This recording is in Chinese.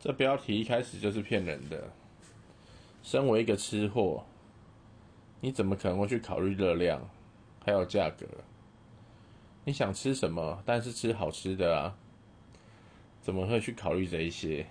这标题一开始就是骗人的。身为一个吃货你怎么可能会去考虑热量还有价格？你想吃什么但是吃好吃的啊怎么会去考虑这一些？